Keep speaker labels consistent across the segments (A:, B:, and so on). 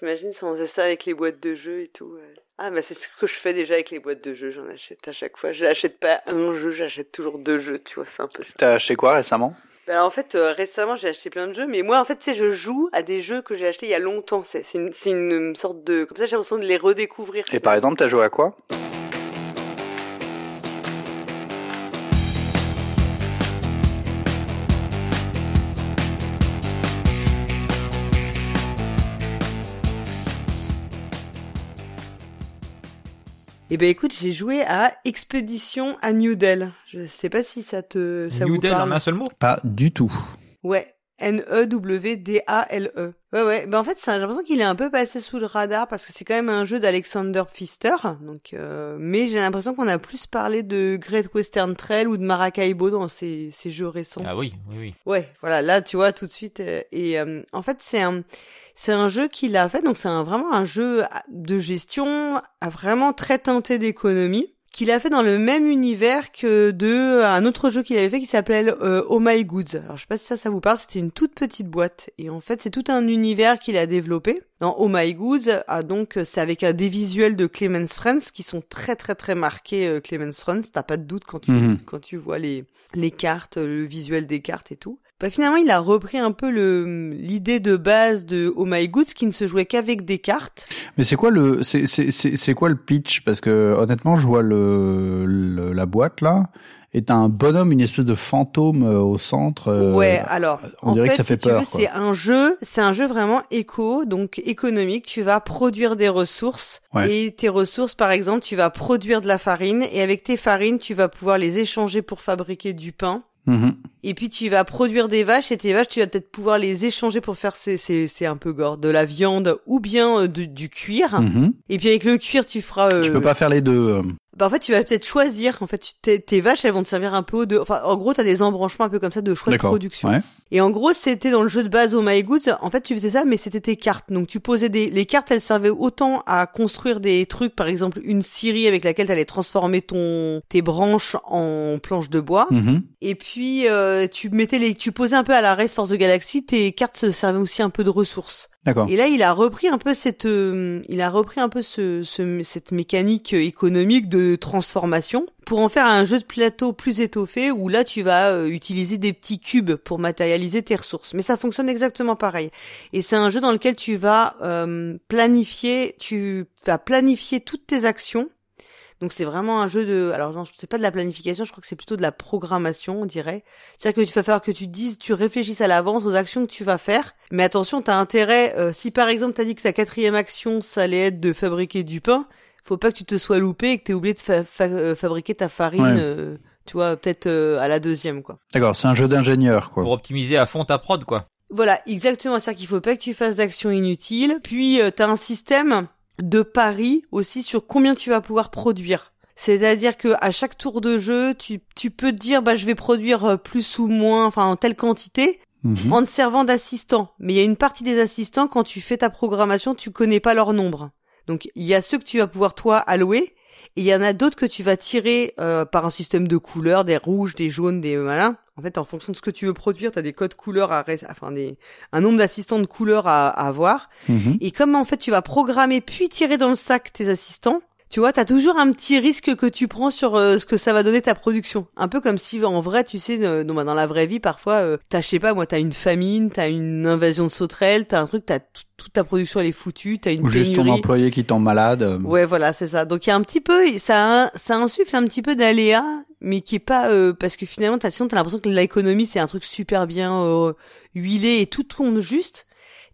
A: T'imagines si on faisait ça avec les boîtes de jeux et tout ouais. Ah bah c'est ce que je fais déjà avec les boîtes de jeux, j'en achète à chaque fois. Je n'achète pas un jeu, j'achète toujours deux jeux, tu vois, c'est un peu ça.
B: T'as acheté quoi récemment?
A: Bah alors en fait, euh, récemment, j'ai acheté plein de jeux, mais moi, en fait, tu sais, je joue à des jeux que j'ai achetés il y a longtemps. C'est une, une sorte de... Comme ça, j'ai l'impression de les redécouvrir.
B: Et par exemple, t'as joué à quoi?
A: Eh ben écoute, j'ai joué à Expédition à New Delhi. Je sais pas si ça te ça
C: New
A: vous
C: Delhi
A: parle.
C: en un seul mot?
B: Pas du tout.
A: Ouais, N E W D A L E. Ouais ouais, ben en fait, j'ai l'impression qu'il est un peu passé sous le radar parce que c'est quand même un jeu d'Alexander Pfister. Donc euh, mais j'ai l'impression qu'on a plus parlé de Great Western Trail ou de Maracaibo dans ces ces jeux récents.
C: Ah oui, oui, oui.
A: Ouais, voilà, là tu vois tout de suite euh, et euh, en fait, c'est un c'est un jeu qu'il a fait donc c'est un, vraiment un jeu de gestion à vraiment très teinté d'économie qu'il a fait dans le même univers que de un autre jeu qu'il avait fait qui s'appelle euh, Oh My Goods. Alors je sais pas si ça ça vous parle, c'était une toute petite boîte et en fait c'est tout un univers qu'il a développé. Dans Oh My Goods, ah, donc c'est avec euh, des visuels de Clemens Franz qui sont très très très marqués euh, Clemens Franz, t'as pas de doute quand tu
B: Mhm.
A: quand tu vois les les cartes, le visuel des cartes et tout. Bah finalement, il a repris un peu le l'idée de base de Oh My Goods qui ne se jouait qu'avec des cartes.
B: Mais c'est quoi le c'est c'est c'est quoi le pitch? Parce que honnêtement, je vois le, le- la boîte là t'as un bonhomme, une espèce de fantôme euh, au centre. euh,
A: ouais, alors
B: on
A: en
B: dirait
A: fait,
B: que ça
A: si
B: fait
A: tu
B: peur,
A: c'est un jeu, c'est un jeu vraiment éco, donc économique. Tu vas produire des ressources
B: Ouais.
A: et tes ressources, par exemple, tu vas produire de la farine et avec tes farines, tu vas pouvoir les échanger pour fabriquer du pain.
B: Mhm.
A: Et puis tu vas produire des vaches et tes vaches, tu vas peut-être pouvoir les échanger pour faire c'est c'est c'est un peu gore de la viande ou bien euh, de- du cuir.
B: Mhm.
A: Et puis avec le cuir, tu feras. euh,
B: Tu peux pas faire les deux.
A: Bah en fait, tu vas peut-être choisir. En fait, tu- tes, tes vaches, elles vont te servir un peu aux deux. Enfin, en gros, t'as des embranchements un peu comme ça de choix de production.
B: Ouais.
A: Et en gros, c'était dans le jeu de base Oh My Goods. En fait, tu faisais ça, mais c'était tes cartes. Donc, tu posais des, les cartes, elles servaient autant à construire des trucs, par exemple, une scierie avec laquelle t'allais transformer ton, tes branches en planches de bois.
B: Mhm.
A: Et puis, euh, tu mettais les, tu posais un peu à la Race Force the Galaxy, tes cartes se servaient aussi un peu de ressources. Et là, il a repris un peu cette, euh, il a repris un peu ce, ce- cette mécanique économique de transformation pour en faire un jeu de plateau plus étoffé où là, tu vas euh, utiliser des petits cubes pour matérialiser tes ressources. Mais ça fonctionne exactement pareil. Et c'est un jeu dans lequel tu vas euh, planifier, tu vas planifier toutes tes actions. Donc c'est vraiment un jeu de, alors non, c'est pas de la planification, je crois que c'est plutôt de la programmation, on dirait. C'est-à-dire que tu vas falloir que tu dises, tu réfléchisses à l'avance aux actions que tu vas faire. Mais attention, t'as intérêt, euh, si par exemple t'as dit que ta quatrième action, ça allait être de fabriquer du pain, faut pas que tu te sois loupé et que t'aies oublié de fa- fa- euh, fabriquer ta farine,
B: Ouais.
A: euh, tu vois, peut-être euh, à la deuxième, quoi.
B: D'accord. C'est un jeu d'ingénieur quoi.
C: Pour optimiser à fond ta prod, quoi.
A: Voilà, exactement. C'est-à-dire qu'il faut pas que tu fasses d'actions inutiles. Puis, euh, t'as un système de pari aussi sur combien tu vas pouvoir produire. C'est-à-dire que à chaque tour de jeu, tu, tu peux te dire, bah, je vais produire euh, plus ou moins, enfin, en telle quantité,
B: Mhm.
A: en te servant d'assistants. Mais il y a une partie des assistants, quand tu fais ta programmation, tu connais pas leur nombre. Donc, il y a ceux que tu vas pouvoir, toi, allouer. Et il y en a d'autres que tu vas tirer euh, par un système de couleurs, des rouges, des jaunes, des malins. En fait, en fonction de ce que tu veux produire, tu as des codes couleurs à, enfin des, un nombre d'assistants de couleurs à, à avoir.
B: Mhm.
A: Et comme en fait tu vas programmer puis tirer dans le sac tes assistants, tu vois, t'as toujours un petit risque que tu prends sur euh, ce que ça va donner ta production. Un peu comme si en vrai, tu sais, euh, non, bah, dans la vraie vie, parfois, euh, t'as, je sais pas, moi, t'as une famine, t'as une invasion de sauterelles, t'as un truc, t'as tout- toute ta production elle est foutue, t'as une
B: Ou juste ton employé qui tombe malade. euh.
A: Ouais, voilà, c'est ça. Donc il y a un petit peu, ça, ça insuffle un petit peu d'aléa, mais qui est pas euh, parce que finalement, t'as sinon t'as l'impression que l'économie c'est un truc super bien euh, huilé et tout tourne juste.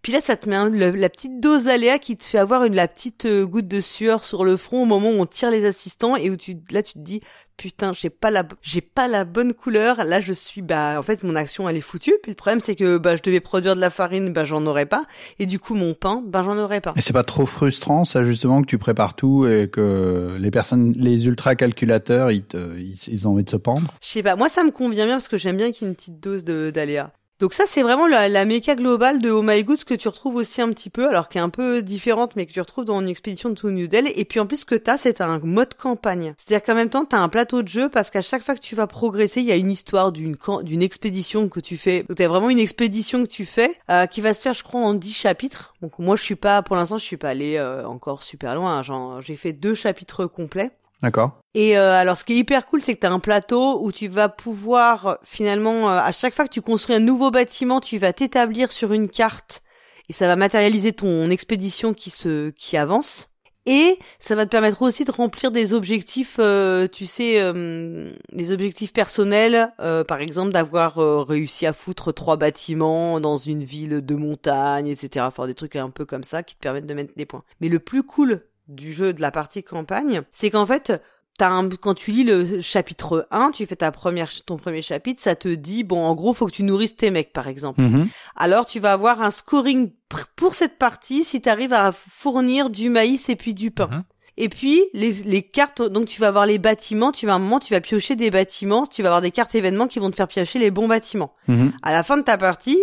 A: Puis là, ça te met la petite dose d'aléa qui te fait avoir une la petite euh, goutte de sueur sur le front au moment où on tire les assistants et où tu là tu te dis putain j'ai pas la j'ai pas la bonne couleur. Là je suis bah en fait mon action elle est foutue. Puis le problème c'est que bah je devais produire de la farine bah j'en aurais pas. Et du coup mon pain bah j'en aurais pas.
B: Et c'est pas trop frustrant, ça justement, que tu prépares tout et que les personnes, les ultra calculateurs, ils, te, ils, ils ont envie de se pendre?
A: Je sais pas, moi ça me convient bien parce que j'aime bien qu'il y ait une petite dose de d'aléa. Donc ça, c'est vraiment la, la méca globale de Oh My Goods que tu retrouves aussi un petit peu, alors qui est un peu différente, mais que tu retrouves dans une expédition de To New Del. Et puis en plus, ce que t'as, c'est un mode campagne. C'est-à-dire qu'en même temps, t'as un plateau de jeu parce qu'à chaque fois que tu vas progresser, il y a une histoire d'une d'une expédition que tu fais. Donc t'as vraiment une expédition que tu fais euh, qui va se faire, je crois, en 10 chapitres. Donc moi, je suis pas, pour l'instant, je suis pas allé euh, encore super loin. Genre, j'ai fait deux chapitres complets.
B: D'accord.
A: Et euh, alors, ce qui est hyper cool, c'est que tu as un plateau où tu vas pouvoir finalement, euh, à chaque fois que tu construis un nouveau bâtiment, tu vas t'établir sur une carte et ça va matérialiser ton expédition qui se qui avance. Et ça va te permettre aussi de remplir des objectifs, euh, tu sais, euh, des objectifs personnels, euh, par exemple d'avoir réussi à foutre trois bâtiments dans une ville de montagne, etc. Enfin, des trucs un peu comme ça qui te permettent de mettre des points. Mais le plus cool du jeu de la partie campagne, c'est qu'en fait, T'as un, quand tu lis le chapitre 1, tu fais ta première, ton premier chapitre, ça te dit, bon, en gros, faut que tu nourrisses tes mecs, par exemple.
B: Mhm.
A: Alors, tu vas avoir un scoring pour cette partie si tu arrives à fournir du maïs et puis du pain.
C: Mhm.
A: Et puis, les, les cartes, donc tu vas avoir les bâtiments, tu vas à un moment, tu vas piocher des bâtiments, tu vas avoir des cartes événements qui vont te faire piocher les bons bâtiments.
B: Mhm.
A: À la fin de ta partie,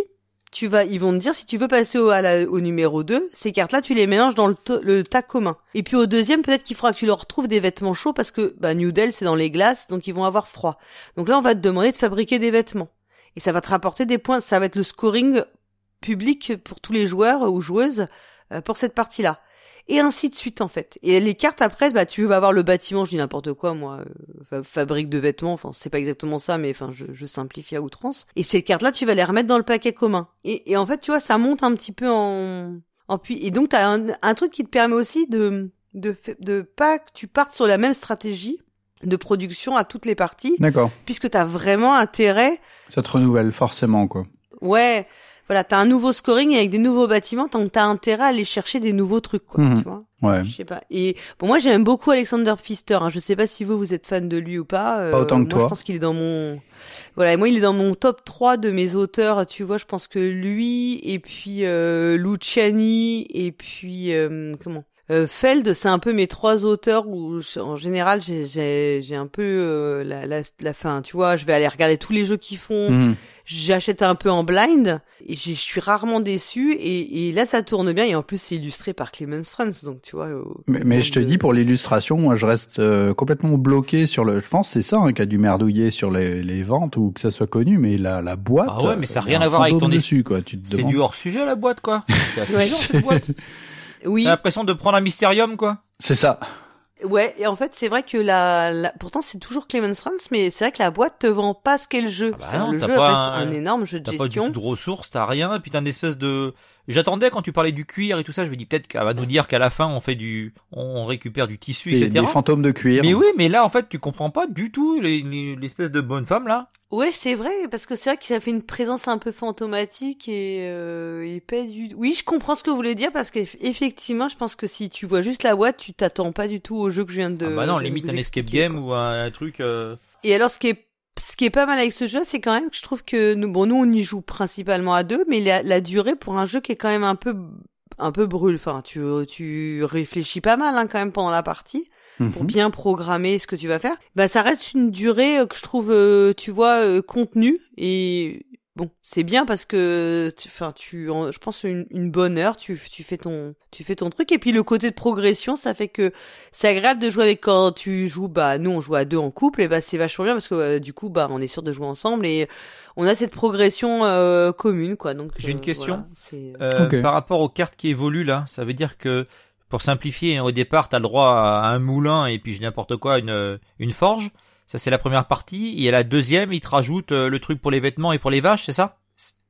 A: tu vas, ils vont te dire si tu veux passer au, à au numéro 2, ces cartes-là, tu les mélanges dans le, tas commun. Et puis au deuxième, peut-être qu'il faudra que tu leur retrouves des vêtements chauds parce que bah, Del, c'est dans les glaces, donc ils vont avoir froid. Donc là, on va te demander de fabriquer des vêtements. Et ça va te rapporter des points. Ça va être le scoring public pour tous les joueurs ou joueuses euh, pour cette partie-là. Et ainsi de suite en fait. Et les cartes après, bah tu vas avoir le bâtiment, je dis n'importe quoi moi, euh, fa- fabrique de vêtements, enfin c'est pas exactement ça, mais enfin je, je simplifie à outrance. Et ces cartes-là, tu vas les remettre dans le paquet commun. Et, et en fait, tu vois, ça monte un petit peu en, en puis. Et donc t'as un, un truc qui te permet aussi de de de pas que tu partes sur la même stratégie de production à toutes les parties,
B: D'accord.
A: puisque t'as vraiment intérêt
B: Ça te renouvelle forcément, quoi.
A: Ouais, voilà, t'as un nouveau scoring avec des nouveaux bâtiments, donc t'as intérêt à aller chercher des nouveaux trucs, quoi,
B: Mhm.
A: tu vois.
B: Ouais.
A: Je sais pas. Et bon, moi j'aime beaucoup Alexander Pfister. Hein. Je sais pas si vous vous êtes fan de lui ou pas. Euh,
B: Pas autant que
A: moi,
B: toi.
A: Je pense qu'il est dans mon. Voilà, moi il est dans mon top 3 de mes auteurs. Tu vois, je pense que lui et puis euh, Luciani et puis euh, comment? Euh, Feld, c'est un peu mes trois auteurs où je- en général j'ai j'ai j'ai un peu euh, la, la la fin. Tu vois, je vais aller regarder tous les jeux qu'ils font
B: Mhm.
A: j'achète un peu en blind et j'ai- je suis rarement déçu et, et là ça tourne bien et en plus c'est illustré par Clemens Franz donc tu vois au-
B: Mais, mais je te
A: de-
B: dis, pour l'illustration, moi, je reste euh, complètement bloqué sur le. Je pense que c'est ça hein, qui a dû merdouiller sur les, les ventes ou que ça soit connu, mais la, la boîte.
C: Ah ouais, mais ça a
B: euh,
C: rien à voir avec ton es-
B: dessus, quoi. Tu te
C: C'est
B: demandes.
C: du hors sujet la boîte quoi. C'est affligeant,
A: Ouais.
C: cette boîte.
A: Oui
C: T'as l'impression de prendre un mystérium quoi.
B: C'est ça.
A: ouais et en fait c'est vrai que la, la- pourtant c'est toujours Clemens Franz mais c'est vrai que la boîte te vend pas ce qu'est le jeu
C: Ah bah non,
A: le jeu
C: pas
A: reste
C: un-
A: un, énorme jeu de
C: T'as pas du
A: gestion
C: tout de ressources, t'as rien, et puis t'as une espèce de. J'attendais quand tu parlais du cuir et tout ça, je me dis peut-être qu'elle va nous dire qu'à la fin on fait du, on récupère du tissu,
B: Des,
C: etc.
B: des fantômes de cuir.
C: Mais oui, mais là en fait tu comprends pas du tout les- les- l'espèce de bonne femme là.
A: ouais c'est vrai parce que c'est vrai que ça fait une présence un peu fantomatique et, euh, et pas du oui je comprends ce que vous voulez dire parce qu'effectivement je pense que si tu vois juste la boîte tu t'attends pas du tout au jeu que je viens de
C: ah bah non, limite un escape game
A: quoi.
C: ou un, un truc. euh,
A: Et alors, ce qui est ce qui est pas mal avec ce jeu, c'est quand même que je trouve que nous, bon, nous on y joue principalement à deux, mais la, la durée pour un jeu qui est quand même un peu un peu brûle. Enfin, tu tu réfléchis pas mal hein, quand même pendant la partie pour
B: Mhm.
A: bien programmer ce que tu vas faire. Bah, ça reste une durée euh, que je trouve, euh, tu vois, euh, contenue et bon, c'est bien parce que, tu- enfin, tu, en- je pense une, une bonne heure, tu, tu fais ton, tu fais ton truc et puis le côté de progression, ça fait que c'est agréable de jouer avec quand tu joues. Bah, nous on joue à deux en couple et bah c'est vachement bien parce que euh, du coup, bah, on est sûr de jouer ensemble et on a cette progression euh, commune, quoi. Donc
C: J'ai une
A: euh,
C: question.
A: voilà,
C: Euh. Par rapport aux cartes qui évoluent là, ça veut dire que pour simplifier, hein, au départ, t'as le droit à un moulin et puis je n'importe quoi, une, une forge? Ça c'est la première partie. Et à la deuxième, ils te rajoutent euh, le truc pour les vêtements et pour les vaches, c'est ça?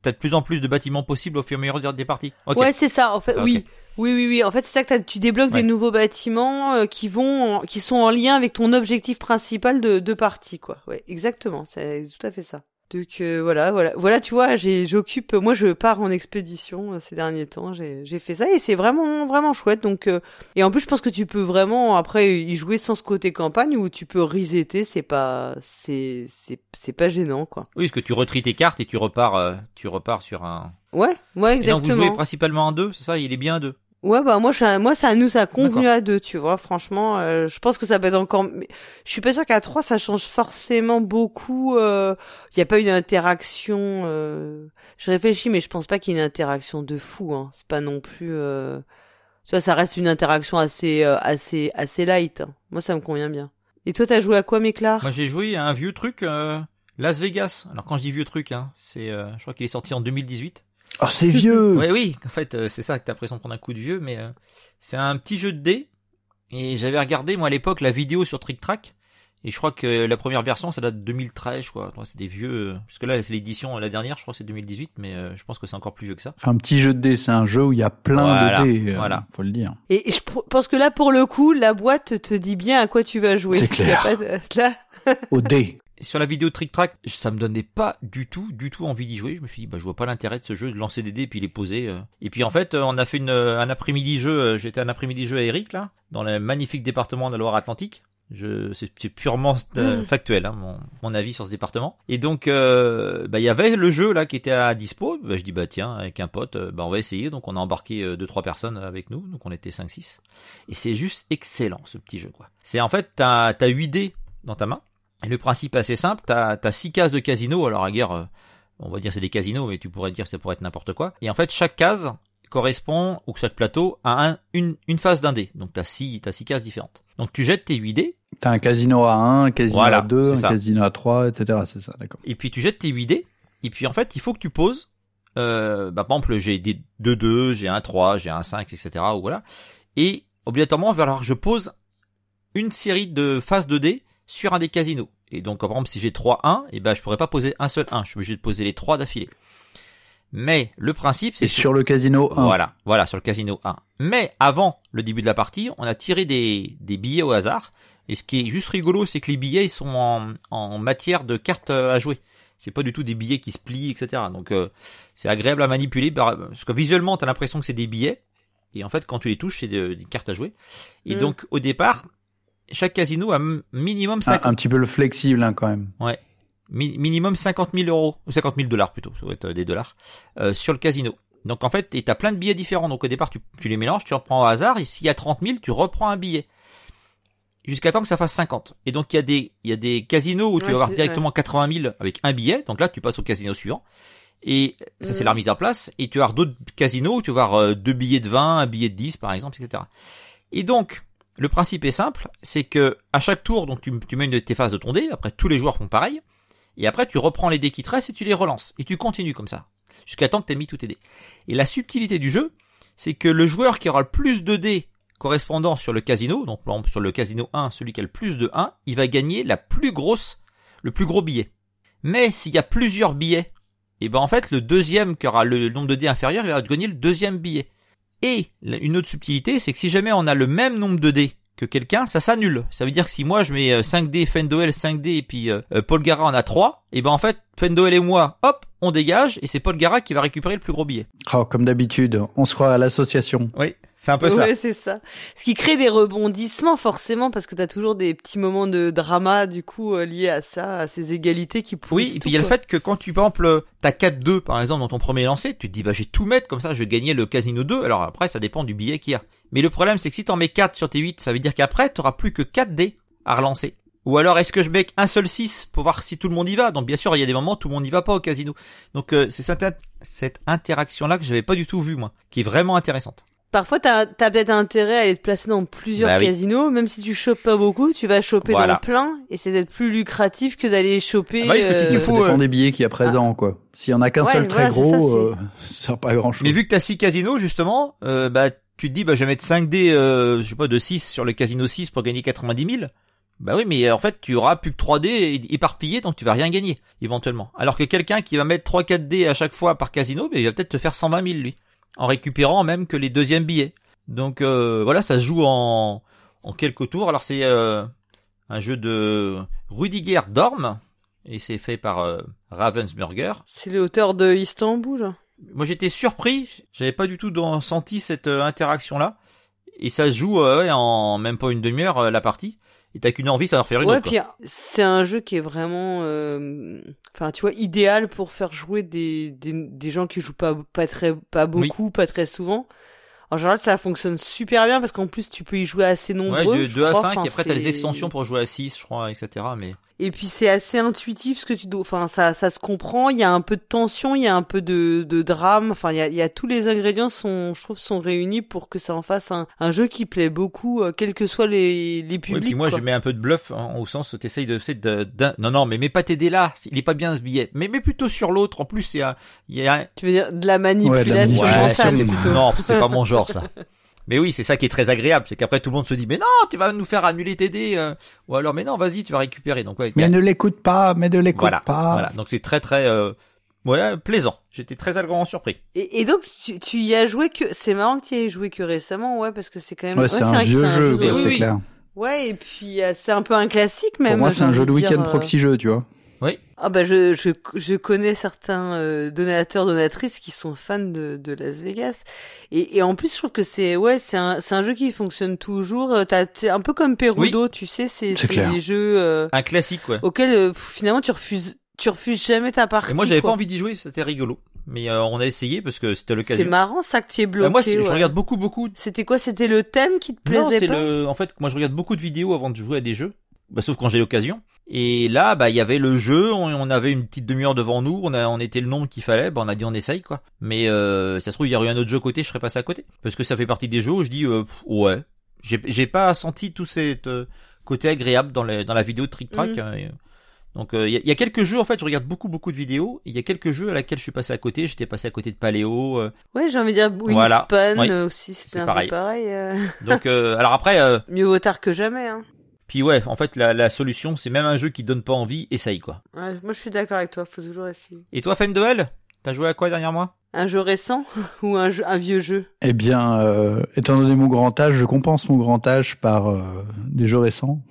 C: T'as de plus en plus de bâtiments possibles au fur et à mesure des parties.
A: Ouais, c'est ça. En fait,
C: Ça,
A: oui. Oui, oui, oui. En fait, c'est ça que t'as- tu débloques
C: Ouais.
A: des nouveaux bâtiments euh, qui vont, en- qui sont en lien avec ton objectif principal de, de partie, quoi. Ouais, exactement. C'est tout à fait ça. Donc euh, voilà, voilà, voilà. Tu vois, j'ai, j'occupe. Moi, je pars en expédition euh, ces derniers temps. J'ai, fait ça et c'est vraiment, vraiment chouette. Donc euh, et en plus, je pense que tu peux vraiment après y jouer sans ce côté campagne où tu peux resetter. C'est pas, c'est, c'est, c'est pas gênant, quoi.
C: Oui, parce que tu retries tes cartes et tu repars, euh, tu repars sur un.
A: Ouais, ouais,
C: Et donc vous
A: exactement.
C: jouez principalement en deux, c'est ça? Il est bien en deux?
A: Ouais, bah moi, je, moi, ça nous a convenu à deux, tu vois. Franchement, euh, je pense que ça peut être encore. Je suis pas sûr qu'à trois, ça change forcément beaucoup. Il euh... n'y a pas une interaction. Euh... Je réfléchis, mais je pense pas qu'il y ait une interaction de fou. Hein. C'est pas non plus. Euh... Tu vois, ça reste une interaction assez, euh, assez, assez light. Hein. Moi, ça me convient bien. Et toi, t'as joué à quoi, Méclar
C: Moi, j'ai joué à un vieux truc, Las Vegas. Alors, quand je dis vieux truc, hein, c'est, je crois qu'il est sorti en 2018.
B: Oh, c'est vieux
C: Oui, oui, en fait, euh, c'est ça que t'as l'impression de prendre un coup de vieux, mais euh, c'est un petit jeu de dés. Et j'avais regardé, moi, à l'époque, la vidéo sur Trick Track. Et je crois que la première version, ça date de 2013, je crois. C'est des vieux... Euh, parce que là, c'est l'édition, la dernière, je crois que c'est 2018, mais je pense que c'est encore plus vieux que ça.
B: Un petit jeu de dés, c'est un jeu où il y a plein de dés, voilà. faut le dire.
A: Et je pense que là, pour le coup, la boîte te dit bien à quoi tu vas jouer.
B: C'est clair.
A: Là...
B: Au
C: sur la vidéo Trick Track, ça me donnait pas du tout, du tout envie d'y jouer. Je me suis dit, bah, je vois pas l'intérêt de ce jeu, de lancer des dés et puis les poser. Euh. Et puis en fait, euh, on a fait une, euh, un après-midi jeu. J'étais un après-midi jeu à Eric là, dans le magnifique département de la Loire-Atlantique. Je, c'est, purement mmh. factuel, hein, mon, mon, avis sur ce département. Et donc, bah, il y avait le jeu là qui était à dispo. Bah, je dis bah tiens, avec un pote, bah on va essayer. Donc on a embarqué deux trois personnes avec nous, donc on était 5-6. Et c'est juste excellent ce petit jeu quoi. C'est en fait t'as as 8 dés dans ta main et le principe est assez simple, t'as as six cases de casino, alors à guerre, euh, on va dire c'est des casinos, mais tu pourrais dire que ça pourrait être n'importe quoi. Et en fait, chaque case correspond, ou chaque plateau, à un, une, une phase d'un dé. Donc t'as six, t'as six cases différentes. Donc tu jettes tes 8 dés.
B: T'as un casino à 1, un casino à 2, un casino à 3, etc. C'est ça, d'accord.
C: Et puis tu jettes tes 8 dés, et puis en fait, il faut que tu poses, euh, bah, par exemple, j'ai des 2 2, j'ai un 3, j'ai un 5, etc. Ou voilà. Et obligatoirement, il va falloir que je pose une série de phases de dés sur un des casinos. Et donc, par exemple, si j'ai 3 1, et ben, je pourrais pas poser un seul 1. Je suis obligé de poser les 3 d'affilée. Mais le principe, c'est
B: sur le casino 1.
C: Voilà, voilà, sur le casino 1. Mais avant le début de la partie, on a tiré des, des billets au hasard. Et ce qui est juste rigolo, c'est que les billets ils sont en, en matière de cartes à jouer. C'est pas du tout des billets qui se plient, etc. Donc euh, c'est agréable à manipuler parce que visuellement, t'as l'impression que c'est des billets. Et en fait, quand tu les touches, c'est des, cartes à jouer. Et mm. donc, au départ, chaque casino a minimum 50...
B: Un, petit peu le flexible hein, quand même.
C: Ouais. minimum 50 000 euros, ou 50 000 dollars plutôt, ça va être euh, des dollars, euh, sur le casino. Donc en fait, tu as plein de billets différents. Donc au départ, tu, tu les mélanges, tu reprends au hasard, et s'il y a 30 000, tu reprends un billet. Jusqu'à temps que ça fasse 50. Et donc il y a des, il y a des casinos où tu vas avoir directement 80 000 avec un billet. Donc là, tu passes au casino suivant. Et ça, c'est mm. la remise en place. Et tu vas avoir d'autres casinos où tu vas avoir euh, deux billets de 20, un billet de 10, par exemple, etc. Et donc, le principe est simple, c'est que à chaque tour, donc tu, mets une tes phases de ton dé, après tous les joueurs font pareil, et après tu reprends les dés qui te restent et tu les relances, et tu continues comme ça, jusqu'à temps que tu aies mis tous tes dés. Et la subtilité du jeu, c'est que le joueur qui aura le plus de dés correspondant sur le casino, donc par exemple sur le casino 1, celui qui a le plus de 1, il va gagner la plus grosse, le plus gros billet. Mais s'il y a plusieurs billets, et eh ben en fait le deuxième qui aura le nombre de dés inférieur, il va gagner le deuxième billet. Et une autre subtilité, c'est que si jamais on a le même nombre de dés que quelqu'un, ça s'annule. Ça veut dire que si moi je mets 5 euh, dés, Fendoel 5 dés et puis euh, euh, Paul Gara en a 3, et ben en fait Fendoel et moi, hop, on dégage et c'est Paul Gara qui va récupérer le plus gros billet.
B: Oh, comme d'habitude, on se croit à l'association.
C: Oui, c'est un peu ça.
A: Oui, c'est ça. Ce qui crée des rebondissements forcément parce que t'as toujours des petits moments de drama du coup liés à ça, à ces égalités qui
C: pourrissent Oui, et puis il y a le fait que quand tu par exemple t'as 4-2 par exemple dans ton premier lancer, tu te dis bah j'ai tout mettre comme ça, je vais gagner le casino 2. Alors après ça dépend du billet qu'il y a. Mais le problème c'est que si t'en mets 4 sur tes 8, ça veut dire qu'après t'auras plus que 4 dés à relancer. Ou alors est-ce que je mets un seul 6 pour voir si tout le monde y va? Donc bien sûr, il y a des moments où tout le monde n'y va pas au casino. Donc euh, c'est cette, cette interaction-là que j'avais pas du tout vue moi, qui est vraiment intéressante.
A: Parfois, t'as as, peut-être intérêt à aller te placer dans plusieurs bah casinos, même si tu chopes pas beaucoup, tu vas choper dans plein, et c'est d'être plus lucratif que d'aller choper.
B: Ah bah euh... Ça dépend euh, des billets qu'il y a présent, ah. quoi. S'il y en a qu'un seul très gros, ça, euh, ça sert pas à grand chose.
C: Mais vu que t'as six casinos, justement, euh, bah tu te dis, bah je vais mettre 5 dés, euh, je sais pas, de 6 sur le casino 6 pour gagner 90 000. Bah oui, mais en fait, tu auras plus que 3 dés éparpillés, donc tu vas rien gagner, éventuellement. Alors que quelqu'un qui va mettre 3-4 dés à chaque fois par casino, bah, il va peut-être te faire 120 000, lui. En récupérant même que les deuxièmes billets. Donc euh, voilà, ça se joue en, en quelques tours. Alors c'est euh, un jeu de Rudiger Dorm, et c'est fait par euh, Ravensburger.
A: C'est l'auteur de Istanbul
C: Moi j'étais surpris, j'avais pas du tout senti cette interaction-là. Et ça se joue en même pas une demi-heure la partie et t'as qu'une envie, ça leur faire une
A: ouais,
C: autre.
A: puis c'est un jeu qui est vraiment, euh, enfin tu vois, idéal pour faire jouer des, des, des gens qui jouent pas pas très pas beaucoup, pas très souvent. En général, ça fonctionne super bien parce qu'en plus, tu peux y jouer assez nombreux.
C: Ouais, de
A: je
C: 2 à
A: crois.
C: 5,
A: Enfin,
C: et après t'as les
A: c'est-
C: extensions pour jouer à 6, je crois, etc. Mais
A: Et puis c'est assez intuitif ce que tu dois. Enfin, ça, ça se comprend. Il y a un peu de tension, il y a un peu de, de drame. Enfin, il y a, il y a tous les ingrédients sont, je trouve, sont réunis pour que ça en fasse un, un jeu qui plaît beaucoup, euh, quels que soient les, les
C: Oui,
A: publics.
C: puis moi
A: quoi.
C: je mets un peu de bluff hein, au sens où t'essayes de, de, d'un- non non mais mets pas tes dés là, il est pas bien ce billet, mais mets plutôt sur l'autre. En plus c'est il y a.
A: Tu veux dire de la manipulation
B: manipulation
C: Ouais,
A: mentale
C: ça, c'est
A: plutôt.
C: non c'est pas mon genre ça. Mais oui c'est ça qui est très agréable, c'est qu'après tout le monde se dit mais non tu vas nous faire annuler tes dés euh, ou alors mais non vas-y tu vas récupérer donc ouais.
B: Mais
C: a-
B: ne l'écoute pas, mais ne l'écoute
C: voilà
B: pas.
C: voilà donc c'est très très euh, ouais plaisant. J'étais très agréablement surpris.
A: Et, et donc tu, tu y as joué que c'est marrant que tu y aies joué que récemment, ouais, parce que c'est quand même.
B: Ouais, c'est un
A: que
B: vieux
A: un
B: jeu, c'est
C: oui.
B: clair.
A: Ouais, et puis euh, c'est un peu un classique même.
B: Pour moi, c'est un jeu de week-end
A: euh,
B: proxy jeu, tu vois.
A: Ah bah je, je, je connais certains euh, donateurs donatrices qui sont fans de, de Las Vegas et, et en plus je trouve que c'est ouais c'est un c'est un jeu qui fonctionne toujours Euh, t'as t'es un peu comme Perudo tu sais c'est
B: C'est
A: c'est des jeux euh,
C: Un classique ouais.
A: auxquels euh, finalement tu refuses tu refuses jamais ta partie
C: Et moi j'avais
A: quoi.
C: pas envie d'y jouer, c'était rigolo. Mais euh, on a essayé parce que c'était
A: c'est
C: l'occasion.
A: marrant ça que tu es bloqué
C: Euh, moi c'est- je regarde beaucoup beaucoup
A: c'était quoi? C'était le thème qui te
C: Non,
A: plaisait
C: c'est
A: pas?
C: le. En fait, moi, je regarde beaucoup de vidéos avant de jouer à des jeux. Bah, sauf quand j'ai l'occasion. Et là, bah, il y avait le jeu. On, on avait une petite demi-heure devant nous. On a, on était le nombre qu'il fallait. Bah, on a dit on essaye quoi. Mais euh, ça se trouve, il y aurait eu un autre jeu côté. Je serais passé à côté. Parce que ça fait partie des jeux où je dis euh, ouais. J'ai, pas senti tout cet euh, côté agréable dans, les, dans la vidéo de Trick Track. Euh, donc euh, il y, a, il y a quelques jeux en fait, je regarde beaucoup beaucoup de vidéos. Il y a quelques jeux à laquelle je suis passé à côté. J'étais passé à côté de Paléo. euh,
A: ouais j'ai envie de dire Wingspan
C: Voilà.
A: Aussi c'était un
C: pareil.
A: peu pareil
C: donc euh, alors après,
A: mieux vaut tard que jamais hein
C: puis ouais, en fait la, la solution c'est même un jeu qui donne pas envie, essaye quoi.
A: ouais, moi je suis d'accord avec toi faut toujours essayer
C: Et toi, fan de L T'as joué à quoi dernière mois
A: Un jeu récent ou un, jeu, un vieux jeu?
B: Eh bien, euh, étant donné mon grand âge, je compense mon grand âge par euh, des jeux récents.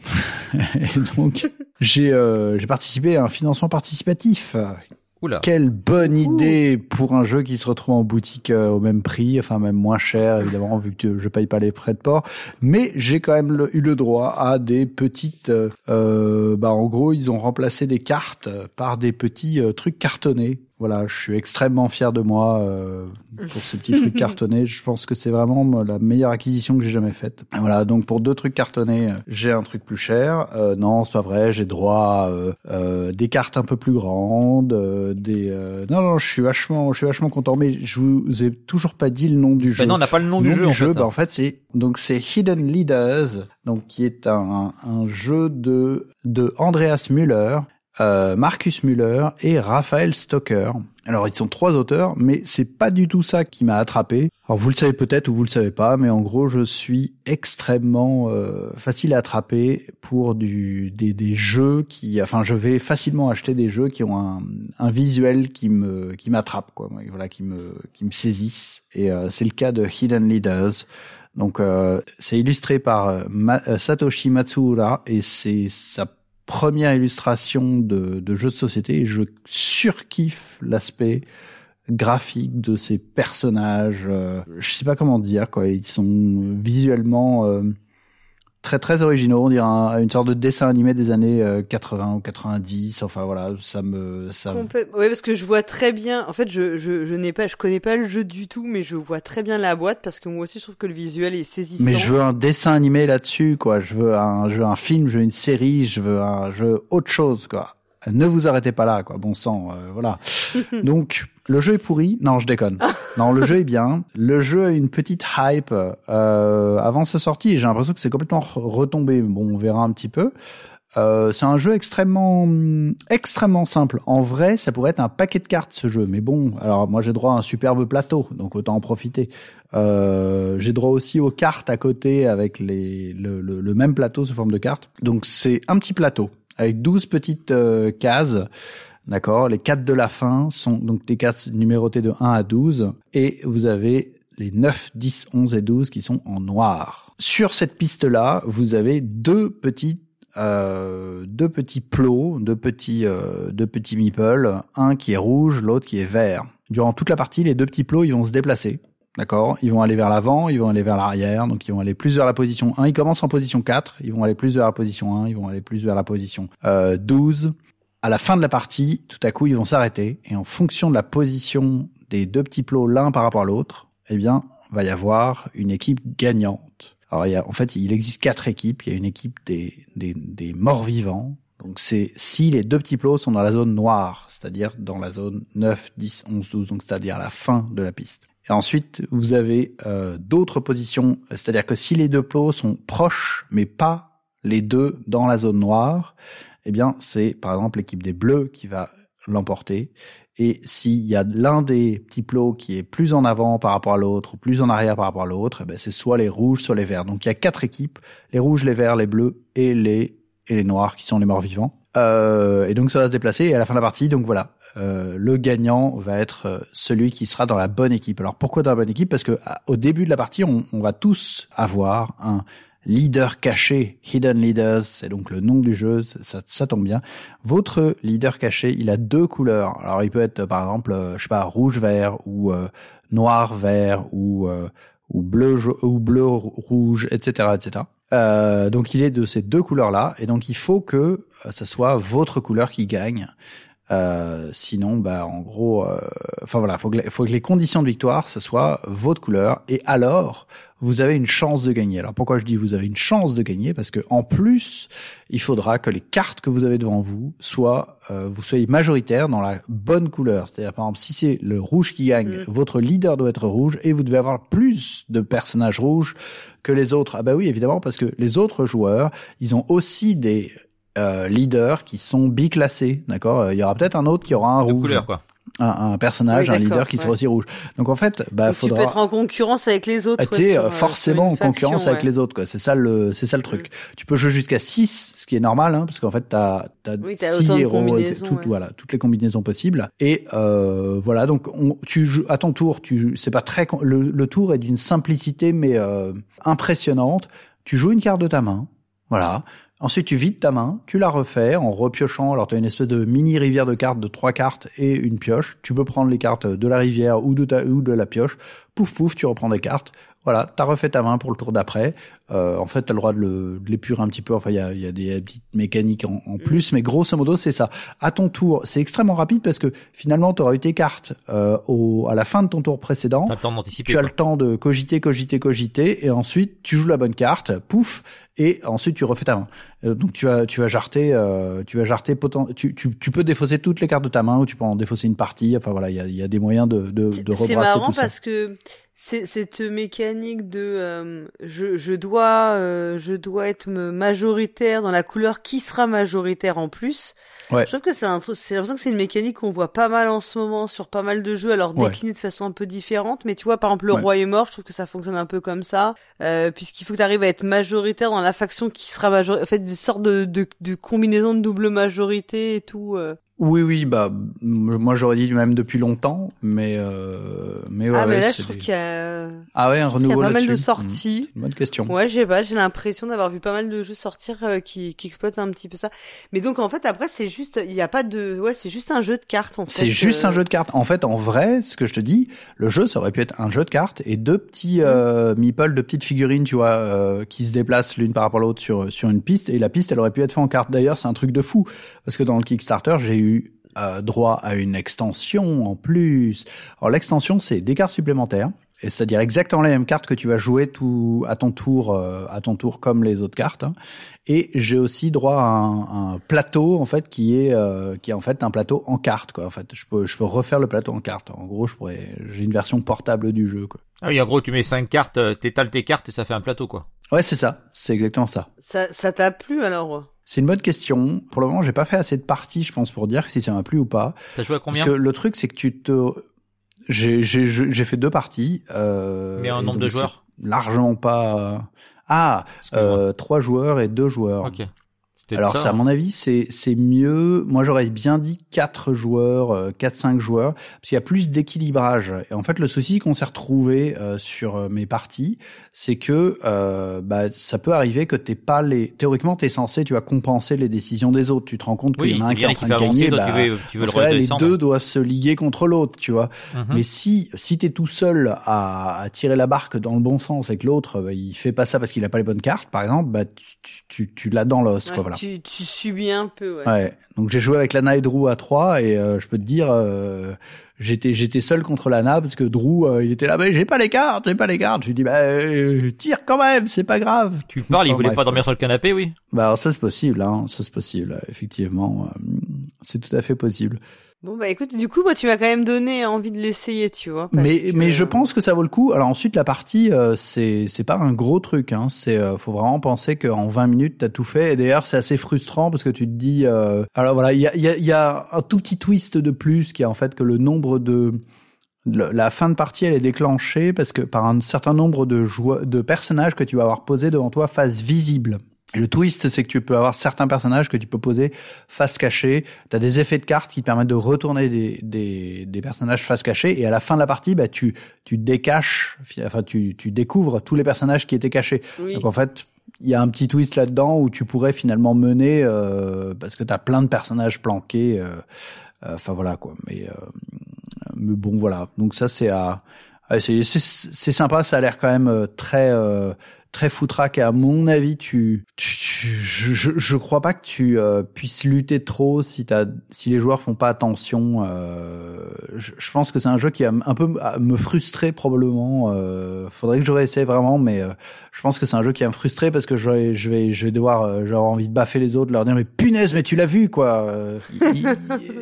B: Et donc, j'ai euh, j'ai participé à un financement participatif.
C: Oula.
B: Quelle bonne idée pour un jeu qui se retrouve en boutique euh, au même prix, enfin même moins cher évidemment vu que je paye pas les frais de port. Mais j'ai quand même le- eu le droit à des petites, euh, euh, bah en gros ils ont remplacé des cartes par des petits euh, trucs cartonnés. Voilà, je suis extrêmement fier de moi euh, pour ces petits trucs cartonnés. Je pense que c'est vraiment la meilleure acquisition que j'ai jamais faite. Voilà, donc pour deux trucs cartonnés, euh, j'ai un truc plus cher. Euh, non, c'est pas vrai. J'ai droit à euh, euh, des cartes un peu plus grandes, euh, des. euh, Non, non, je suis vachement, je suis vachement content. Mais je vous ai toujours pas dit le nom du jeu.
C: Bah non, on n'a pas le nom
B: Le
C: du jeu en fait.
B: bah, en fait, c'est donc c'est Hidden Leaders, donc qui est un, un jeu de de Andreas Müller, euh, Marcus Müller et Raphaël Stocker. Alors ils sont trois auteurs, mais c'est pas du tout ça qui m'a attrapé. Alors vous le savez peut-être ou vous le savez pas, mais en gros je suis extrêmement euh, facile à attraper pour du des, des jeux qui, enfin je vais facilement acheter des jeux qui ont un, un visuel qui me qui m'attrape quoi, voilà qui me qui me saisissent. Et euh, c'est le cas de Hidden Leaders. Donc euh, c'est illustré par euh, Ma- euh, Satoshi Matsuura et c'est sa première illustration de, de jeu de société je surkiffe l'aspect graphique de ces personnages. euh, je sais pas comment dire quoi. Ils sont visuellement euh, très très originaux. On dirait un- une sorte de dessin animé des années euh, 80 ou 90. Enfin voilà, ça me ça. me-
A: Ouais, parce que je vois très bien. En fait, je je, je n'ai pas, je connais pas le jeu du tout, mais je vois très bien la boîte parce que moi aussi, je trouve que le visuel est saisissant.
B: Mais je veux un dessin animé là-dessus, quoi. Je veux un, je veux un film, je veux une série, je veux un, je veux autre chose, quoi. Ne vous arrêtez pas là, quoi. Bon sang, euh, voilà. Donc, le jeu est pourri. Non, je déconne. Non, le jeu est bien. Le jeu a une petite hype euh, avant sa sortie. J'ai l'impression que c'est complètement re- retombé. Bon, on verra un petit peu. Euh, c'est un jeu extrêmement extrêmement simple. En vrai, ça pourrait être un paquet de cartes ce jeu, mais bon, alors moi j'ai droit à un superbe plateau, donc autant en profiter. Euh, j'ai droit aussi aux cartes à côté avec les le, le, le même plateau sous forme de cartes. Donc c'est un petit plateau avec 12 petites euh, cases. D'accord, les quatre de la fin sont donc des cases numérotées de 1 à 12 et vous avez les 9, 10, 11 et 12 qui sont en noir. Sur cette piste-là, vous avez deux petits euh, deux petits plots, deux petits euh, deux petits meeples, un qui est rouge, l'autre qui est vert. Durant toute la partie, les deux petits plots, ils vont se déplacer. D'accord Ils vont aller vers l'avant, ils vont aller vers l'arrière, donc ils vont aller plus vers la position 1. Ils commencent en position 4, ils vont aller plus vers la position 1, ils vont aller plus vers la position euh, 12. À la fin de la partie, tout à coup, ils vont s'arrêter et en fonction de la position des deux petits plots l'un par rapport à l'autre, eh bien, va y avoir une équipe gagnante. Alors il y a, en fait, il existe quatre équipes. Il y a une équipe des, des, des morts vivants. Donc c'est si les deux petits plots sont dans la zone noire, c'est-à-dire dans la zone 9, 10, 11, 12, donc c'est-à-dire la fin de la piste. Et ensuite, vous avez euh, d'autres positions, c'est-à-dire que si les deux plots sont proches, mais pas les deux dans la zone noire, eh bien c'est par exemple l'équipe des bleus qui va l'emporter. Et s'il y a l'un des petits plots qui est plus en avant par rapport à l'autre, plus en arrière par rapport à l'autre, eh ben c'est soit les rouges, soit les verts. Donc il y a quatre équipes, les rouges, les verts, les bleus et les et les noirs qui sont les morts vivants. Euh, et donc ça va se déplacer et à la fin de la partie, donc voilà, euh, le gagnant va être euh, celui qui sera dans la bonne équipe. Alors pourquoi dans la bonne équipe? Parce que au début de la partie, on, on va tous avoir un leader caché, hidden leaders, c'est donc le nom du jeu, ça, ça, tombe bien. Votre leader caché, il a deux couleurs. Alors il peut être par exemple, je sais pas, rouge vert ou noir vert ou ou bleu ou bleu rouge, etc., etc. Euh, donc il est de ces deux couleurs-là, et donc il faut que ça soit votre couleur qui gagne. Euh, sinon, bah en gros, euh, enfin voilà, faut que, faut que les conditions de victoire, ce soit votre couleur, et alors vous avez une chance de gagner. Alors pourquoi je dis vous avez une chance de gagner? Parce que en plus, il faudra que les cartes que vous avez devant vous soient, euh, vous soyez majoritaire dans la bonne couleur. C'est-à-dire par exemple, si c'est le rouge qui gagne, mm. votre leader doit être rouge, et vous devez avoir plus de personnages rouges que les autres. Ah bah oui, évidemment, parce que les autres joueurs, ils ont aussi des euh, leaders qui sont biclassés, d'accord? Euh, Il y aura peut-être un autre qui aura un rouge.
C: quoi.
B: Un, un, personnage, un leader qui sera aussi rouge. Donc en fait, bah
A: Donc
B: faudra.
A: Tu peux être en concurrence avec les autres.
B: Ah, tu sais, forcément en concurrence avec les autres, quoi. C'est ça le, c'est ça le truc. Mm. Tu peux jouer jusqu'à 6 ce qui est normal, hein, parce qu'en fait t'as t'as
A: oui,
B: six héros, tout, voilà, toutes les combinaisons possibles. Et euh, voilà, donc on, tu joues à ton tour. Tu, c'est pas très, le, le tour est d'une simplicité mais euh, impressionnante. Tu joues une carte de ta main. Voilà. Ensuite, tu vides ta main, tu la refais en repiochant. Alors, tu as une espèce de mini rivière de cartes de trois cartes et une pioche. Tu peux prendre les cartes de la rivière ou de, ta, ou de la pioche. Pouf, pouf, tu reprends des cartes. Voilà, t'as refait ta main pour le tour d'après. Euh, en fait, t'as le droit de, le, de l'épurer un petit peu. Enfin, il y a, y a, des petites mécaniques en, en plus, mais grosso modo, c'est ça. À ton tour, c'est extrêmement rapide parce que finalement, t'auras eu tes cartes euh, au, à la fin de ton tour précédent.
C: T'as le temps d'anticiper.
B: Tu as le temps de cogiter, cogiter, cogiter, et ensuite tu joues la bonne carte, pouf, et ensuite tu refais ta main. Euh, donc tu vas, tu vas jarter, euh, tu vas jarter poten... tu, tu, tu peux défausser toutes les cartes de ta main ou tu peux en défausser une partie. Enfin voilà, il y a, y a des moyens de, de, de rebrasser
A: C'est marrant
B: tout ça.
A: parce que c'est cette mécanique de euh, je, je dois euh, je dois être majoritaire dans la couleur qui sera majoritaire en plus.
B: Ouais.
A: Je trouve que c'est un truc, c'est l'impression que c'est une mécanique qu'on voit pas mal en ce moment sur pas mal de jeux, alors
B: Ouais.
A: décliné de façon un peu différente. Mais tu vois, par exemple, le
B: Ouais.
A: roi est mort, je trouve que ça fonctionne un peu comme ça, euh, puisqu'il faut que tu arrives à être majoritaire dans la faction qui sera majoritaire. En fait, des sortes de, de, de combinaisons de double majorité et tout. euh.
B: Oui, oui, bah moi j'aurais dit même depuis longtemps, mais euh, mais ouais,
A: ah, mais là, je trouve
B: des-
A: qu'il y a,
B: ah ouais un
A: il y a
B: renouveau
A: pas mal de
B: Hmm.
A: sorties.
B: Bonne question.
A: Ouais, j'ai pas, j'ai l'impression d'avoir vu pas mal de jeux sortir euh, qui, qui exploitent un petit peu ça. Mais donc en fait après c'est juste, il y a pas de, ouais, c'est juste un jeu de cartes en fait.
B: C'est juste
A: euh,
B: un jeu de cartes. En fait, en vrai, ce que je te dis, le jeu, ça aurait pu être un jeu de cartes et deux petits euh, meeples, deux petites figurines, tu vois, euh, qui se déplacent l'une par rapport à l'autre sur sur une piste. Et la piste, elle aurait pu être faite en cartes. D'ailleurs, c'est un truc de fou parce que dans le Kickstarter, j'ai eu euh, droit à une extension en plus. Alors l'extension, c'est des cartes supplémentaires. Et c'est-à-dire exactement les mêmes cartes que tu vas jouer tout à ton tour, euh, à ton tour comme les autres cartes. hein. Et j'ai aussi droit à un, un plateau en fait qui est euh, qui est en fait un plateau en cartes quoi. En fait, je peux je peux refaire le plateau en cartes. En gros, je pourrais j'ai une version portable du jeu quoi.
C: Ah oui, en gros, tu mets cinq cartes, t'étales tes cartes et ça fait un plateau, quoi.
B: Ouais, c'est ça. C'est exactement ça.
A: Ça, ça t'a plu alors
B: C'est une bonne question. Pour le moment, j'ai pas fait assez de parties, je pense, pour dire si ça m'a plu ou pas.
C: T'as joué à combien
B: Parce que le truc, c'est que tu te j'ai j'ai j'ai fait deux parties. Euh,
C: Mais
B: et
C: nombre de joueurs?
B: Largement pas. Ah, euh, trois joueurs et deux joueurs.
C: Ok.
B: Alors
C: ça.
B: à
C: hein.
B: mon avis, c'est c'est mieux. Moi, j'aurais bien dit quatre joueurs, euh, quatre cinq joueurs, parce qu'il y a plus d'équilibrage. Et en fait, le souci qu'on s'est retrouvé euh, sur euh, mes parties, c'est que euh, bah, ça peut arriver que t'es pas les. Théoriquement, t'es censé, tu vas compenser les décisions des autres. Tu te rends compte qu'il
C: Oui,
B: y en a un qui est
C: en
B: train de
C: avancer,
B: gagner.
C: tu veux, tu veux
B: dans
C: le
B: ce cas-là, les deux doivent se liguer contre l'autre, tu vois.
C: Mhm.
B: Mais si si t'es tout seul à, à tirer la barque dans le bon sens et que l'autre bah, il fait pas ça parce qu'il a pas les bonnes cartes, par exemple, bah tu tu, tu l'as dans l'os,
A: Ouais,
B: quoi. Voilà.
A: Tu, tu subis un peu, ouais.
B: Ouais. Donc j'ai joué avec Lana et Drew à 3 et euh, je peux te dire euh, j'étais j'étais seul contre Lana parce que Drew euh, il était là mais j'ai pas les cartes, j'ai pas les cartes. Je lui dis bah euh, tire quand même, c'est pas grave.
C: Tu parles, il voulait
B: bref,
C: pas dormir sur le canapé, oui.
B: Bah alors ça c'est possible hein, ça c'est possible effectivement. euh, c'est tout à fait possible.
A: Bon bah écoute, du coup, moi tu m'as quand même donné envie de l'essayer, tu vois.
B: Mais
A: que-
B: mais je pense que ça vaut le coup. Alors ensuite la partie euh, c'est c'est pas un gros truc hein, c'est euh, faut vraiment penser qu'en 20 minutes t'as tout fait et d'ailleurs c'est assez frustrant parce que tu te dis euh, alors voilà, il y a il y a il y a un tout petit twist de plus qui est en fait que le nombre de la fin de partie elle est déclenchée parce que par un certain nombre de joueurs, de personnages que tu vas avoir posés devant toi face visible. Et le twist, c'est que tu peux avoir certains personnages que tu peux poser face cachée. Tu as des effets de cartes qui te permettent de retourner des, des, des personnages face cachée. Et à la fin de la partie, bah, tu, tu décaches, enfin, tu, tu découvres tous les personnages qui étaient cachés.
A: Oui.
B: Donc en fait, il y a un petit twist là-dedans où tu pourrais finalement mener, euh, parce que tu as plein de personnages planqués. euh, euh, Enfin voilà quoi. Mais, euh, mais bon voilà. Donc ça c'est à, à essayer. C'est c'est sympa. Ça a l'air quand même très euh, très foutraque. Et à mon avis, tu, tu, tu- je, je, crois pas que tu euh, puisses lutter trop si t'as si les joueurs font pas attention. Euh, je, je pense que c'est un jeu qui va un peu me frustrer probablement. Euh, faudrait que je réessaye vraiment, mais euh, je pense que c'est un jeu qui va me frustrer parce que je vais je vais je vais devoir euh, j'aurai envie de baffer les autres, leur dire mais punaise mais tu l'as vu quoi. Euh,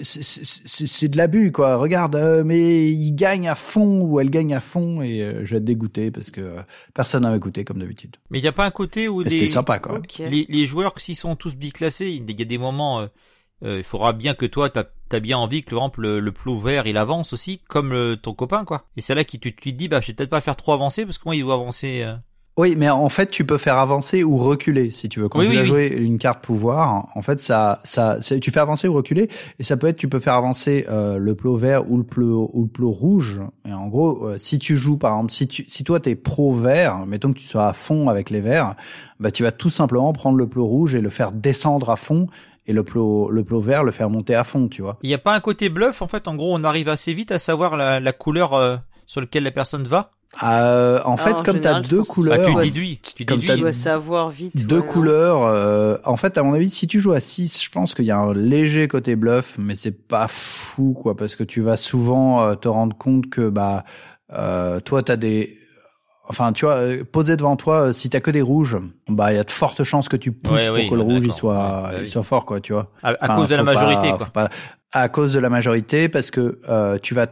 B: c'est- de l'abus quoi. Regarde euh, mais il gagne à fond ou elle gagne à fond et euh, je vais être dégoûté parce que euh, personne n'a écouté comme d'habitude.
C: Mais il y a pas un côté où les,
B: sympa quoi.
A: Ok.
C: les, les joueurs, s'ils sont tous biclassés, il y a des moments, euh, euh, il faudra bien que toi, t'as as bien envie que, par exemple, le, le plot vert, il avance aussi, comme le- ton copain, quoi. Et c'est là que tu, tu te dis, bah, je vais peut-être pas faire trop avancer, parce que moi, il doit avancer. euh.
B: Oui, mais en fait, tu peux faire avancer ou reculer si tu veux. Quand
C: Oui,
B: tu
C: oui,
B: as
C: oui.
B: joué une carte pouvoir, en fait, ça, ça, tu fais avancer ou reculer, et ça peut être, tu peux faire avancer euh, le plot vert ou le plot ou le plot rouge. Et en gros, euh, si tu joues, par exemple, si tu, si toi t'es pro vert, mettons que tu sois à fond avec les verts, bah tu vas tout simplement prendre le plot rouge et le faire descendre à fond, et le plot, le plot vert le faire monter à fond, tu vois.
C: Il n'y a pas un côté bluff, en fait. En gros, on arrive assez vite à savoir la, la couleur euh, sur laquelle la personne va?
B: Euh, en fait,
A: en
B: comme
A: général,
B: t'as
A: je
B: deux couleurs,
C: tu
A: ouais,
C: déduis. Tu
B: comme
A: Tu
B: t'as
C: déduis.
A: dois savoir vite.
B: Deux
A: ouais,
B: couleurs. euh, en fait, à mon avis, si tu joues à 6, je pense qu'il y a un léger côté bluff, mais c'est pas fou, quoi, parce que tu vas souvent euh, te rendre compte que bah euh, toi, t'as des Enfin, tu vois, euh, posé devant toi, euh, si t'as que des rouges, bah il y a de fortes chances que tu pousses
C: Ouais,
B: pour
C: oui,
B: que le rouge il soit,
C: Ouais, bah
B: il
C: oui.
B: soit fort, quoi, tu vois.
C: À, à
B: Enfin,
C: cause de la
B: pas-
C: majorité, quoi.
B: pas- à cause de la majorité, parce que euh, tu vas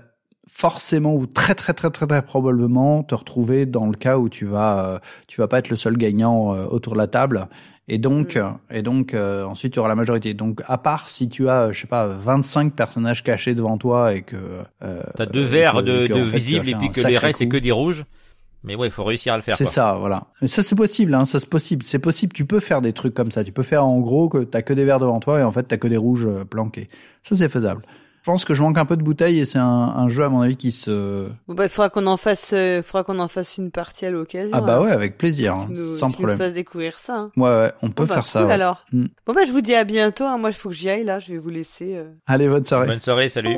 B: forcément ou très très très très très probablement te retrouver dans le cas où tu vas euh, tu vas pas être le seul gagnant euh, autour de la table et donc
A: Mm.
B: euh, et donc euh, ensuite tu auras la majorité. Donc à part si tu as je sais pas 25 personnages cachés devant toi et que euh,
C: T'as deux
B: et
C: verts de, de
B: tu
C: visibles et puis que les restes, c'est que des rouges. Mais ouais, il faut réussir à le faire,
B: C'est ça, voilà. Mais ça c'est possible, hein, ça c'est possible, c'est possible. Tu peux faire des trucs comme ça. Tu peux faire en gros que t'as que des verts devant toi et en fait t'as que des rouges planqués. Ça c'est faisable. Je pense que je manque un peu de bouteille et c'est un, un jeu à mon avis qui se.
A: Bon bah il faudra qu'on en fasse, euh, faudra qu'on en fasse une partie à l'occasion.
B: Ah bah
A: alors.
B: ouais, avec plaisir, hein,
A: nous-
B: sans
A: qui nous
B: problème.
A: fasse découvrir ça. hein.
B: Ouais, ouais, on peut
A: Bon, bah,
B: faire ça.
A: cool,
B: ouais.
A: alors.
B: Mm.
A: Bon bah je vous dis à bientôt. hein. Moi il faut que j'y aille là. Je vais vous laisser. euh.
B: Allez, bonne soirée.
C: Bonne soirée, salut.